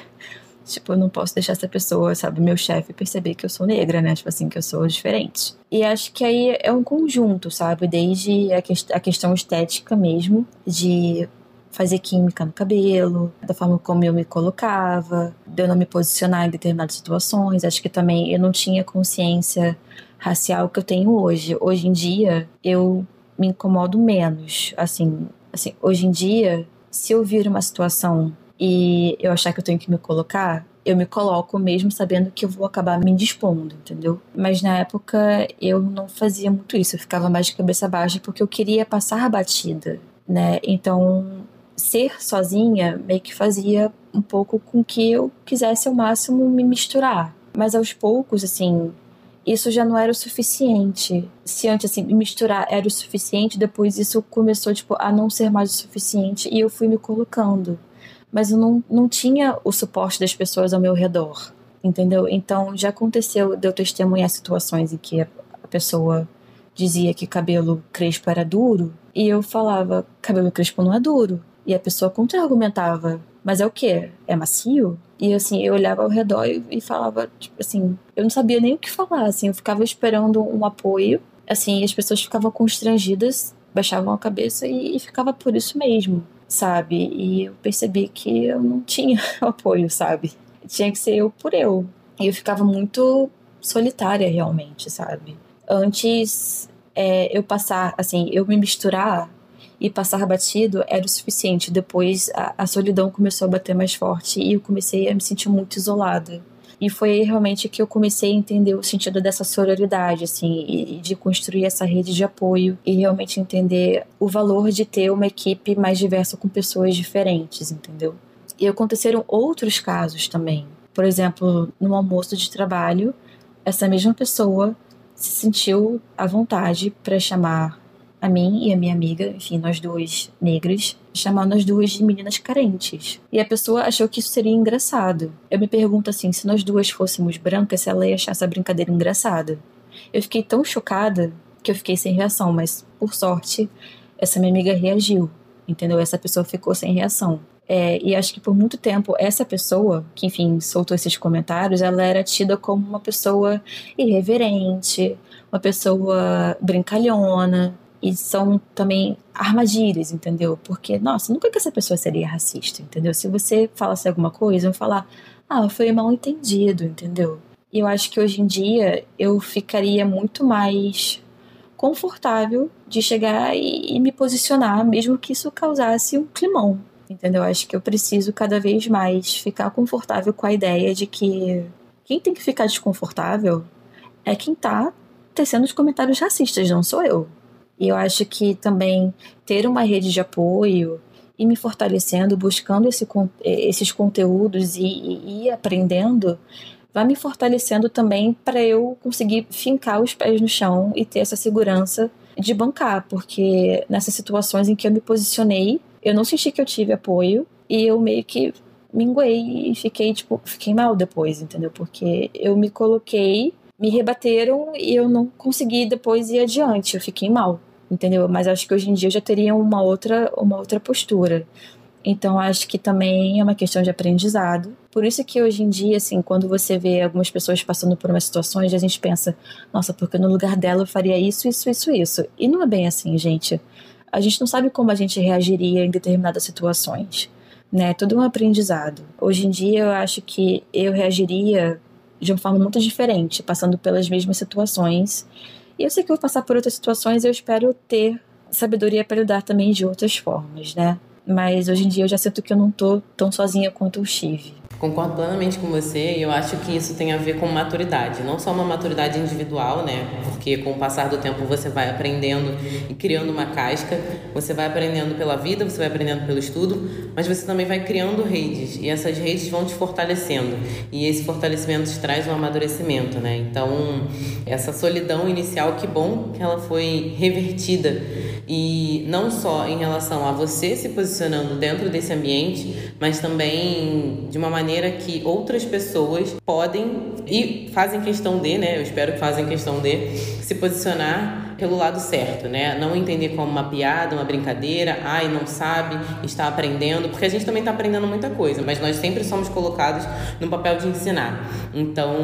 Tipo, eu não posso deixar essa pessoa, sabe, meu chefe perceber que eu sou negra, né? Tipo assim, que eu sou diferente. E acho que aí é um conjunto, sabe? Desde a, que a questão estética mesmo, de fazer química no cabelo, da forma como eu me colocava, de eu não me posicionar em determinadas situações. Acho que também eu não tinha consciência racial que eu tenho hoje. Hoje em dia, eu me incomodo menos. Assim, assim hoje em dia, se eu vir uma situação e eu achar que eu tenho que me colocar, eu me coloco mesmo sabendo que eu vou acabar me dispondo, entendeu? Mas na época eu não fazia muito isso, eu ficava mais de cabeça baixa porque eu queria passar a batida, né? Então, ser sozinha meio que fazia um pouco com que eu quisesse ao máximo me misturar. Mas aos poucos, assim, isso já não era o suficiente. Se antes, assim, misturar era o suficiente, depois isso começou, tipo, a não ser mais o suficiente e eu fui me colocando mas eu não, não tinha o suporte das pessoas ao meu redor, entendeu? Então já aconteceu de eu testemunhar situações em que a, pessoa dizia que cabelo crespo era duro e eu falava, cabelo crespo não é duro. E a pessoa contra-argumentava, mas é o quê? É macio? E assim, eu olhava ao redor e, e falava, tipo assim, eu não sabia nem o que falar, assim, eu ficava esperando um apoio, assim, as pessoas ficavam constrangidas, baixavam a cabeça e, e ficava por isso mesmo sabe? E eu percebi que eu não tinha apoio, sabe? Tinha que ser eu por eu. E eu ficava muito solitária realmente, sabe? Antes é, eu passar, assim, eu me misturar e passar batido era o suficiente. Depois a, a solidão começou a bater mais forte e eu comecei a me sentir muito isolada. E foi realmente que eu comecei a entender o sentido dessa sororidade, assim, e de construir essa rede de apoio e realmente entender o valor de ter uma equipe mais diversa com pessoas diferentes, entendeu? E aconteceram outros casos também. Por exemplo, no almoço de trabalho, essa mesma pessoa se sentiu à vontade para chamar a mim e a minha amiga, enfim, nós duas negras, chamando as duas de meninas carentes. E a pessoa achou que isso seria engraçado. Eu me pergunto assim, se nós duas fôssemos brancas, se ela ia achar essa brincadeira engraçada. Eu fiquei tão chocada que eu fiquei sem reação, mas por sorte, essa minha amiga reagiu, entendeu? Essa pessoa ficou sem reação. É, e acho que por muito tempo essa pessoa, que enfim soltou esses comentários, ela era tida como uma pessoa irreverente, uma pessoa brincalhona, e são também armadilhas, entendeu? Porque, nossa, nunca que essa pessoa seria racista, entendeu? Se você falasse alguma coisa, eu falar, ah, foi mal entendido, entendeu? E eu acho que hoje em dia eu ficaria muito mais confortável de chegar e, e me posicionar, mesmo que isso causasse um climão, entendeu? Eu acho que eu preciso cada vez mais ficar confortável com a ideia de que quem tem que ficar desconfortável é quem tá tecendo os comentários racistas, não sou eu. E eu acho que também ter uma rede de apoio e me fortalecendo, buscando esse, esses conteúdos e, e, e aprendendo, vai me fortalecendo também para eu conseguir fincar os pés no chão e ter essa segurança de bancar, porque nessas situações em que eu me posicionei, eu não senti que eu tive apoio e eu meio que minguei e fiquei, tipo, fiquei mal depois, entendeu? Porque eu me coloquei me rebateram e eu não consegui depois ir adiante, eu fiquei mal, entendeu? Mas acho que hoje em dia eu já teria uma outra, uma outra postura. Então acho que também é uma questão de aprendizado. Por isso que hoje em dia, assim, quando você vê algumas pessoas passando por umas situações, a gente pensa, nossa, porque no lugar dela eu faria isso, isso, isso, isso. E não é bem assim, gente. A gente não sabe como a gente reagiria em determinadas situações, né? Tudo um aprendizado. Hoje em dia eu acho que eu reagiria de uma forma muito diferente, passando pelas mesmas situações. E eu sei que eu vou passar por outras situações e eu espero ter sabedoria para lidar também de outras formas, né? Mas hoje em dia eu já sinto que eu não tô tão sozinha quanto eu estive. Concordo plenamente com você e eu acho que isso tem a ver com maturidade, não só uma maturidade individual, né? Porque com o passar do tempo você vai aprendendo e criando uma casca, você vai aprendendo pela vida, você vai aprendendo pelo estudo, mas você também vai criando redes e essas redes vão te fortalecendo e esse fortalecimento te traz um amadurecimento, né? Então, essa solidão inicial, que bom que ela foi revertida e não só em relação a você se posicionando dentro desse ambiente, mas também de uma maneira que outras pessoas podem e fazem questão de, né? Eu espero que fazem questão de se posicionar pelo lado certo, né? Não entender como uma piada, uma brincadeira, ai, não sabe, está aprendendo, porque a gente também está aprendendo muita coisa, mas nós sempre somos colocados no papel de ensinar. Então,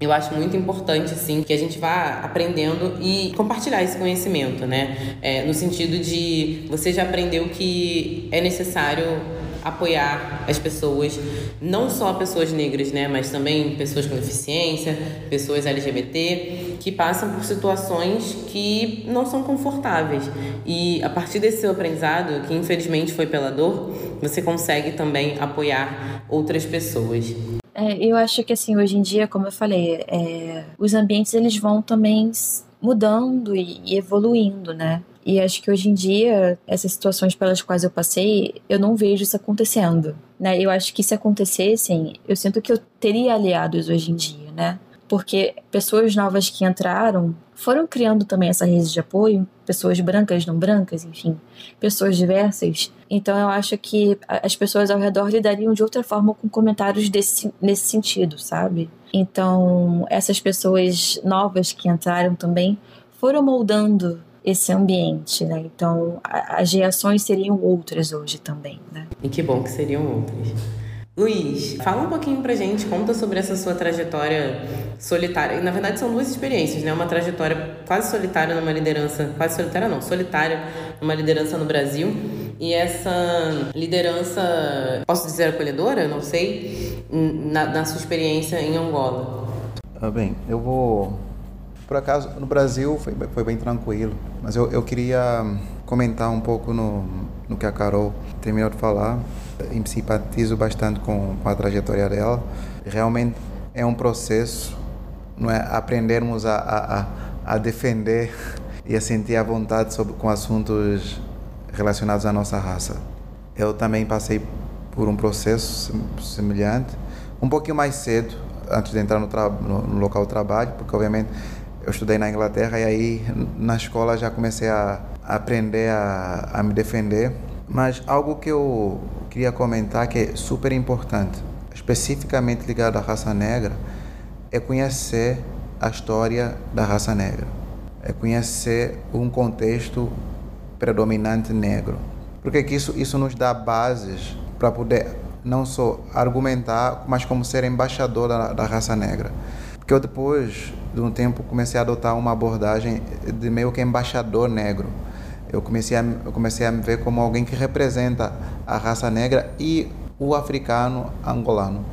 eu acho muito importante, sim, que a gente vá aprendendo e compartilhar esse conhecimento, né? É, no sentido de você já aprendeu que é necessário apoiar as pessoas, não só pessoas negras, né, mas também pessoas com deficiência, pessoas LGBT, que passam por situações que não são confortáveis. E a partir desse seu aprendizado, que infelizmente foi pela dor, você consegue também apoiar outras pessoas. É, eu acho que assim hoje em dia, como eu falei, é, os ambientes eles vão também mudando e, evoluindo, né? E acho que hoje em dia, essas situações pelas quais eu passei, eu não vejo isso acontecendo, né? Eu acho que se acontecessem, eu sinto que eu teria aliados hoje em dia, né? Porque pessoas novas que entraram foram criando também essa rede de apoio, pessoas brancas, não brancas, enfim, pessoas diversas. Então eu acho que as pessoas ao redor lidariam de outra forma com comentários desse, nesse sentido, sabe? Então essas pessoas novas que entraram também foram moldando esse ambiente, né? Então as reações seriam outras hoje também, né? E que bom que seriam outras. Luiz, fala um pouquinho pra gente, conta sobre essa sua trajetória solitária. Na verdade, são duas experiências, né? Uma trajetória quase solitária numa liderança, quase solitária não, solitária numa liderança no Brasil. E essa liderança, posso dizer acolhedora? Não sei, na, na sua experiência em Angola. Ah, bem, eu vou por acaso, no Brasil foi, foi bem tranquilo, mas eu, eu queria comentar um pouco no, no que a Carol terminou de falar. Eu simpatizo bastante com, com a trajetória dela. Realmente é um processo, não é? Aprendermos a, a, a defender e a sentir a vontade sobre, com assuntos relacionados à nossa raça. Eu também passei por um processo semelhante, um pouquinho mais cedo, antes de entrar no, no, no local de trabalho, porque obviamente eu estudei na Inglaterra e aí na escola já comecei a, aprender a, a me defender. Mas algo que eu queria comentar que é super importante, especificamente ligado à raça negra, é conhecer a história da raça negra. É conhecer um contexto predominante negro. Porque que isso, isso nos dá bases para poder não só argumentar, mas como ser embaixador da, da raça negra. Porque eu depois de um tempo comecei a adotar uma abordagem de meio que embaixador negro. Eu comecei a, eu comecei a me ver como alguém que representa a raça negra e o africano angolano.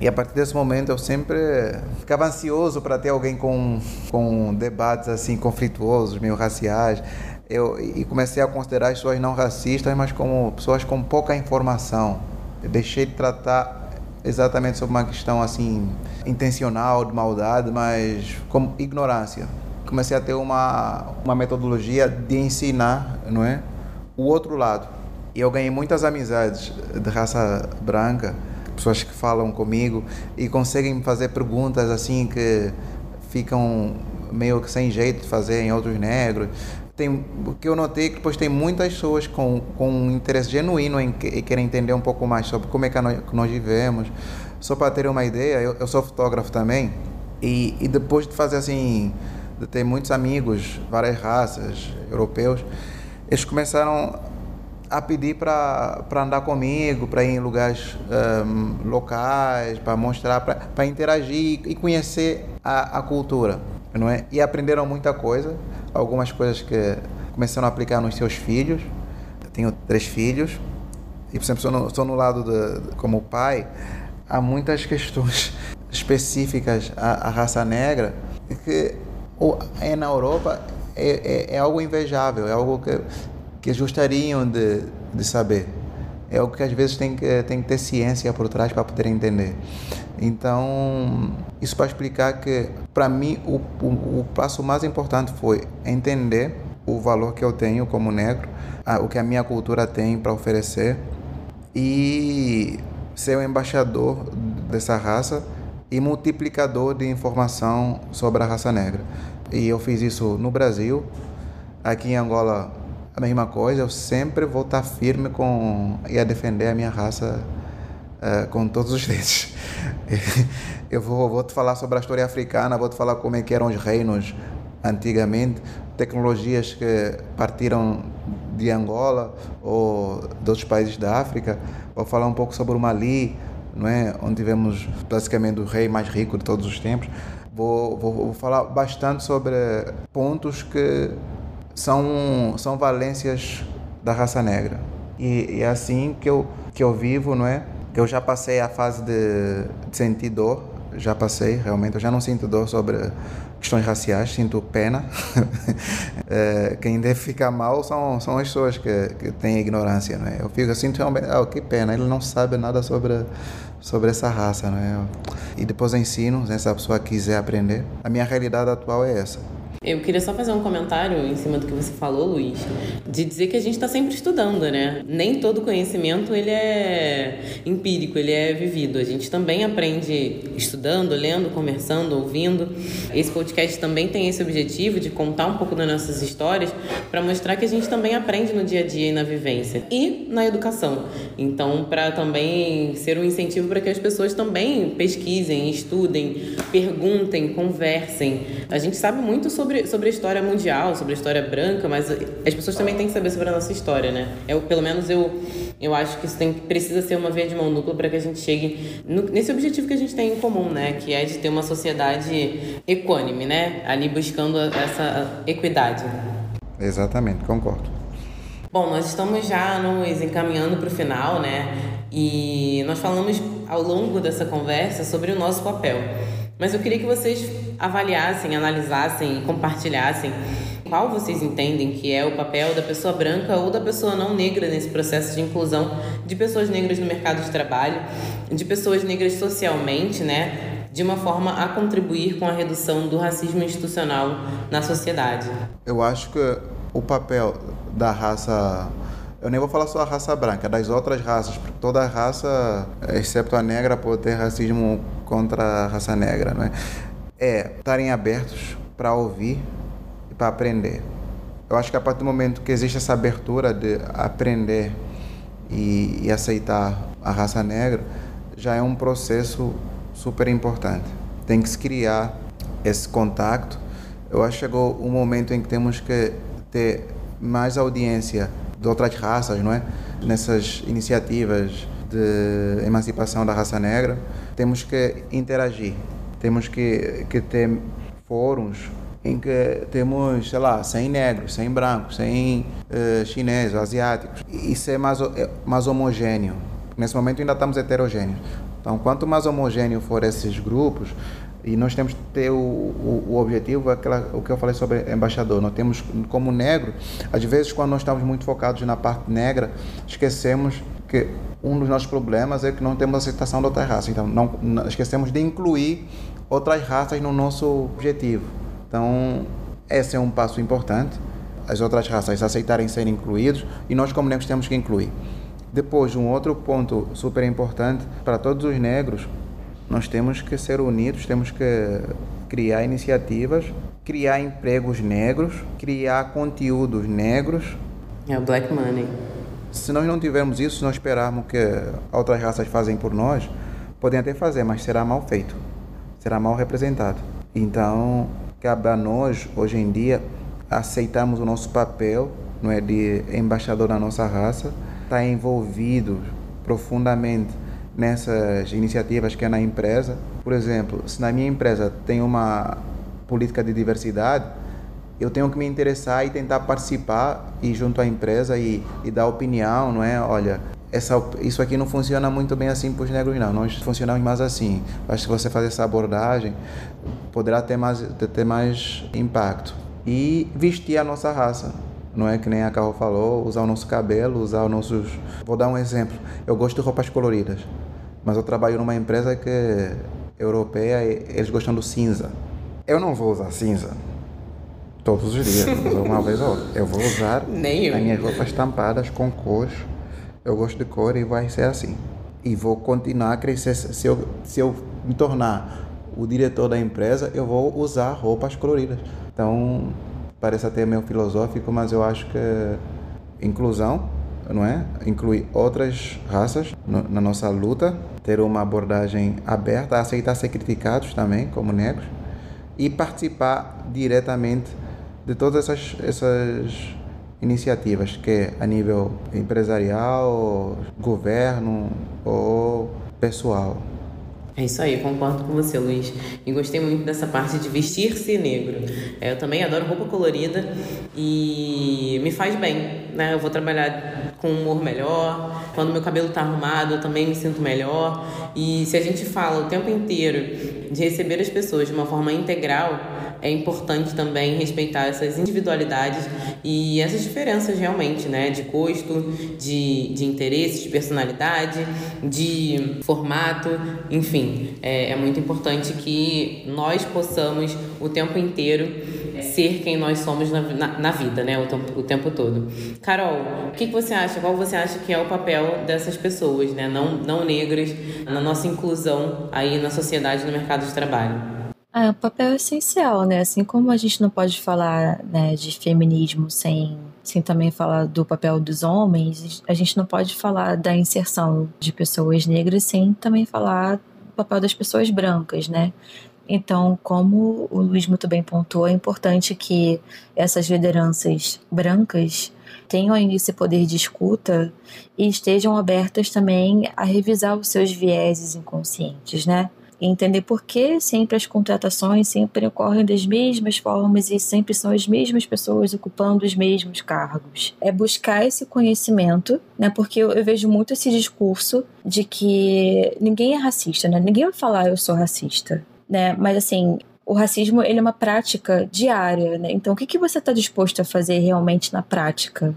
E a partir desse momento eu sempre ficava ansioso para ter alguém com, com debates assim conflituosos, meio raciais. Eu, e comecei a considerar as pessoas não racistas, mas como pessoas com pouca informação. Eu deixei de tratar exatamente sobre uma questão assim intencional, de maldade, mas como ignorância. Comecei a ter uma, uma metodologia de ensinar, não é? O outro lado. E eu ganhei muitas amizades de raça branca, pessoas que falam comigo e conseguem fazer perguntas assim que ficam meio que sem jeito de fazer em outros negros. Tem, que eu notei que depois tem muitas pessoas com, com um interesse genuíno em, que, em querer entender um pouco mais sobre como é que nós, que nós vivemos. Só para ter uma ideia, eu, eu sou fotógrafo também e, e depois de fazer assim, de ter muitos amigos, várias raças, europeus, eles começaram a pedir para andar comigo, para ir em lugares um, locais, para mostrar, para interagir e conhecer a, a cultura, não é? E aprenderam muita coisa, algumas coisas que começaram a aplicar nos seus filhos. Eu tenho três filhos e, por exemplo, estou no, estou no lado como pai, há muitas questões específicas à, à raça negra que ou, é na Europa é, é, é algo invejável, é algo que que gostariam de, de saber. É algo que às vezes tem que, tem que ter ciência por trás para poder entender. Então, isso para explicar que, para mim, o, o, o, passo mais importante foi entender o valor que eu tenho como negro, a, o que a minha cultura tem para oferecer e ser o embaixador dessa raça e multiplicador de informação sobre a raça negra. E eu fiz isso no Brasil, aqui em Angola a mesma coisa, eu sempre vou estar firme com e a defender a minha raça uh, com todos os dentes. eu vou, vou te falar sobre a história africana, vou te falar como é que eram os reinos antigamente, tecnologias que partiram de Angola ou de outros países da África. Vou falar um pouco sobre o Mali, não é? onde tivemos basicamente o rei mais rico de todos os tempos. Vou, vou, vou falar bastante sobre pontos que são, são valências da raça negra. E, e, é assim que eu, que eu vivo, não é? Eu já passei a fase de, de sentir dor, já passei realmente, eu já não sinto dor sobre questões raciais, sinto pena. é, quem deve ficar mal são, são as pessoas que, que têm ignorância, não é? Eu fico assim, realmente, oh, que pena, ele não sabe nada sobre, sobre essa raça, não é? E depois ensino, se a pessoa quiser aprender. A minha realidade atual é essa. Eu queria só fazer um comentário em cima do que você falou, Luiz, de dizer que a gente está sempre estudando, né? Nem todo conhecimento ele é empírico, ele é vivido. A gente também aprende estudando, lendo, conversando, ouvindo. Esse podcast também tem esse objetivo de contar um pouco das nossas histórias para mostrar que a gente também aprende no dia a dia e na vivência e na educação. Então, para também ser um incentivo para que as pessoas também pesquisem, estudem, perguntem, conversem. A gente sabe muito sobre sobre, sobre a história mundial, sobre a história branca, mas as pessoas também têm que saber sobre a nossa história, né? Eu, pelo menos eu, eu acho que isso tem, precisa ser uma via de mão dupla para que a gente chegue no, nesse objetivo que a gente tem em comum, né? Que é de ter uma sociedade equânime, né? Ali buscando essa equidade. Exatamente, concordo. Bom, nós estamos já nos encaminhando para o final, né? E nós falamos ao longo dessa conversa sobre o nosso papel. Mas eu queria que vocês avaliassem, analisassem e compartilhassem qual vocês entendem que é o papel da pessoa branca ou da pessoa não negra nesse processo de inclusão de pessoas negras no mercado de trabalho, de pessoas negras socialmente, né? De uma forma a contribuir com a redução do racismo institucional na sociedade. Eu acho que o papel da raça eu nem vou falar só a raça branca, das outras raças, porque toda raça, exceto a negra, pode ter racismo contra a raça negra, não é? É estarem abertos para ouvir e para aprender. Eu acho que a partir do momento que existe essa abertura de aprender e, e aceitar a raça negra, já é um processo super importante. Tem que se criar esse contato. Eu acho que chegou um momento em que temos que ter mais audiência de outras raças, não é? Nessas iniciativas de emancipação da raça negra, temos que interagir, temos que, que ter fóruns em que temos, sei lá, 100 negros, 100 brancos, 100 uh, chineses, asiáticos, e ser mais, eh, mais homogêneo. Nesse momento ainda estamos heterogêneos. Então, quanto mais homogêneo for esses grupos, e nós temos que ter o, o, o objetivo, aquela, o que eu falei sobre embaixador. Nós temos, como negro, às vezes, quando nós estamos muito focados na parte negra, esquecemos que um dos nossos problemas é que não temos aceitação de outras raças. Então, não, não esquecemos de incluir outras raças no nosso objetivo. Então, esse é um passo importante. As outras raças aceitarem ser incluídos e nós, como negros, temos que incluir. Depois, um outro ponto super importante para todos os negros nós temos que ser unidos, temos que criar iniciativas, criar empregos negros, criar conteúdos negros. É o black money. Se nós não tivermos isso, se nós esperarmos que outras raças fazem por nós, podem até fazer, mas será mal feito, será mal representado. Então, cabe a nós, hoje em dia, aceitarmos o nosso papel não é de embaixador da nossa raça, está envolvido profundamente nessas iniciativas que é na empresa. Por exemplo, se na minha empresa tem uma política de diversidade, eu tenho que me interessar e tentar participar e junto à empresa e, e dar opinião, não é? Olha, essa, isso aqui não funciona muito bem assim para os negros, não. Nós funcionamos mais assim. Acho que você fazer essa abordagem poderá ter mais, ter mais impacto. E vestir a nossa raça. Não é que nem a Carol falou, usar o nosso cabelo, usar os nossos. Vou dar um exemplo. Eu gosto de roupas coloridas, mas eu trabalho numa empresa que é europeia e eles gostam do cinza. Eu não vou usar cinza todos os dias, uma vez ou outra. Eu vou usar Nem eu. as minhas roupas estampadas com cores eu gosto de cor e vai ser assim. E vou continuar a crescer. Se eu, se eu me tornar o diretor da empresa, eu vou usar roupas coloridas. Então, parece até meio filosófico, mas eu acho que inclusão, não é? Incluir outras raças no, na nossa luta, ter uma abordagem aberta, aceitar ser criticados também, como negros, e participar diretamente de todas essas, essas iniciativas, que é a nível empresarial, governo ou pessoal. É isso aí, concordo com você, Luiz. E gostei muito dessa parte de vestir-se negro. É, eu também adoro roupa colorida e me faz bem, né? Eu vou trabalhar com um humor melhor. Quando meu cabelo está arrumado, eu também me sinto melhor. E se a gente fala o tempo inteiro de receber as pessoas de uma forma integral, é importante também respeitar essas individualidades e essas diferenças realmente, né? De custo, de, de interesse, de personalidade, de formato, enfim. É, é muito importante que nós possamos o tempo inteiro ser quem nós somos na, na, na vida, né? O, tempo, o tempo todo. Carol, o que, que você acha? Qual você acha que é o papel dessas pessoas, né? Não, não negras, na nossa inclusão aí na sociedade, no mercado de trabalho? Ah, o papel é essencial, né? Assim como a gente não pode falar né, de feminismo sem, sem também falar do papel dos homens, a gente não pode falar da inserção de pessoas negras sem também falar do papel das pessoas brancas, né? Então, como o Luiz muito bem pontuou, é importante que essas lideranças brancas tenham esse poder de escuta e estejam abertas também a revisar os seus vieses inconscientes, né? e entender por que sempre as contratações sempre ocorrem das mesmas formas e sempre são as mesmas pessoas ocupando os mesmos cargos. É buscar esse conhecimento, né? Porque eu, eu vejo muito esse discurso de que ninguém é racista, né? Ninguém vai falar eu sou racista, né? Mas assim, o racismo ele é uma prática diária, né? Então, o que, que você está disposto a fazer realmente na prática?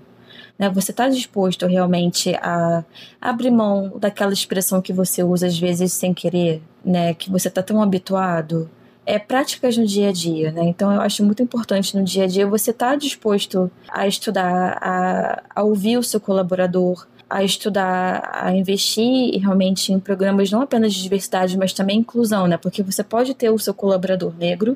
Né? Você está disposto realmente a abrir mão daquela expressão que você usa às vezes sem querer, né? Que você está tão habituado. É práticas no dia a dia, né? Então eu acho muito importante no dia a dia você estar tá disposto a estudar, a, a ouvir o seu colaborador, a estudar, a investir realmente em programas não apenas de diversidade, mas também inclusão, né? Porque você pode ter o seu colaborador negro,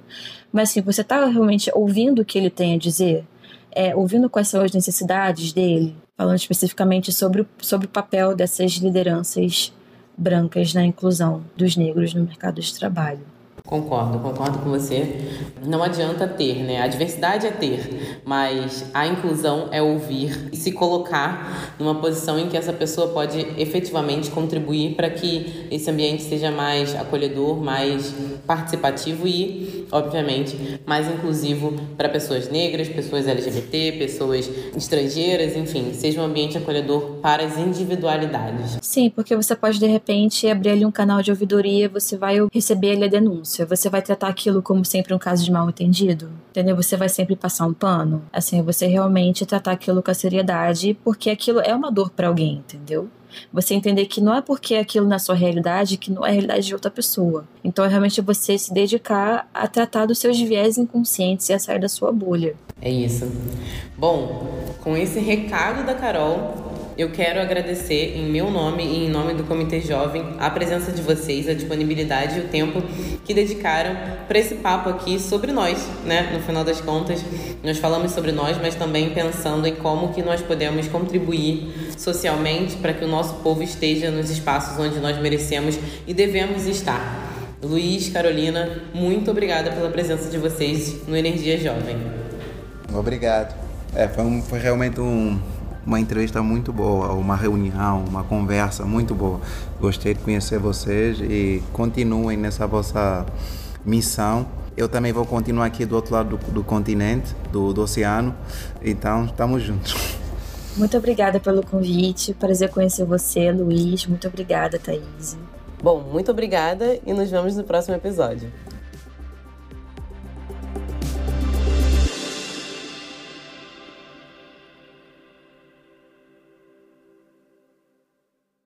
mas assim, você está realmente ouvindo o que ele tem a dizer, é, ouvindo quais são as necessidades dele, falando especificamente sobre, sobre o papel dessas lideranças brancas na inclusão dos negros no mercado de trabalho. Concordo, concordo com você. Não adianta ter, né? A diversidade é ter, mas a inclusão é ouvir e se colocar numa posição em que essa pessoa pode efetivamente contribuir para que esse ambiente seja mais acolhedor, mais participativo e, obviamente, mais inclusivo para pessoas negras, pessoas LGBT, pessoas estrangeiras, enfim, seja um ambiente acolhedor para as individualidades. Sim, porque você pode de repente abrir ali um canal de ouvidoria, você vai receber ali a denúncia você vai tratar aquilo como sempre um caso de mal entendido, entendeu? Você vai sempre passar um pano. Assim, você realmente tratar aquilo com a seriedade, porque aquilo é uma dor para alguém, entendeu? Você entender que não é porque aquilo na sua realidade que não é a realidade de outra pessoa. Então é realmente você se dedicar a tratar dos seus viés inconscientes e a sair da sua bolha. É isso. Bom, com esse recado da Carol, eu quero agradecer em meu nome e em nome do Comitê Jovem a presença de vocês, a disponibilidade e o tempo que dedicaram para esse papo aqui sobre nós, né? No final das contas, nós falamos sobre nós, mas também pensando em como que nós podemos contribuir socialmente para que o nosso povo esteja nos espaços onde nós merecemos e devemos estar. Luiz, Carolina, muito obrigada pela presença de vocês no Energia Jovem. Obrigado. É, foi, um, foi realmente um, uma entrevista muito boa, uma reunião, uma conversa muito boa. Gostei de conhecer vocês e continuem nessa vossa missão. Eu também vou continuar aqui do outro lado do, do continente, do, do oceano. Então, estamos juntos. Muito obrigada pelo convite. Prazer conhecer você, Luiz. Muito obrigada, Thaís. Bom, muito obrigada e nos vemos no próximo episódio.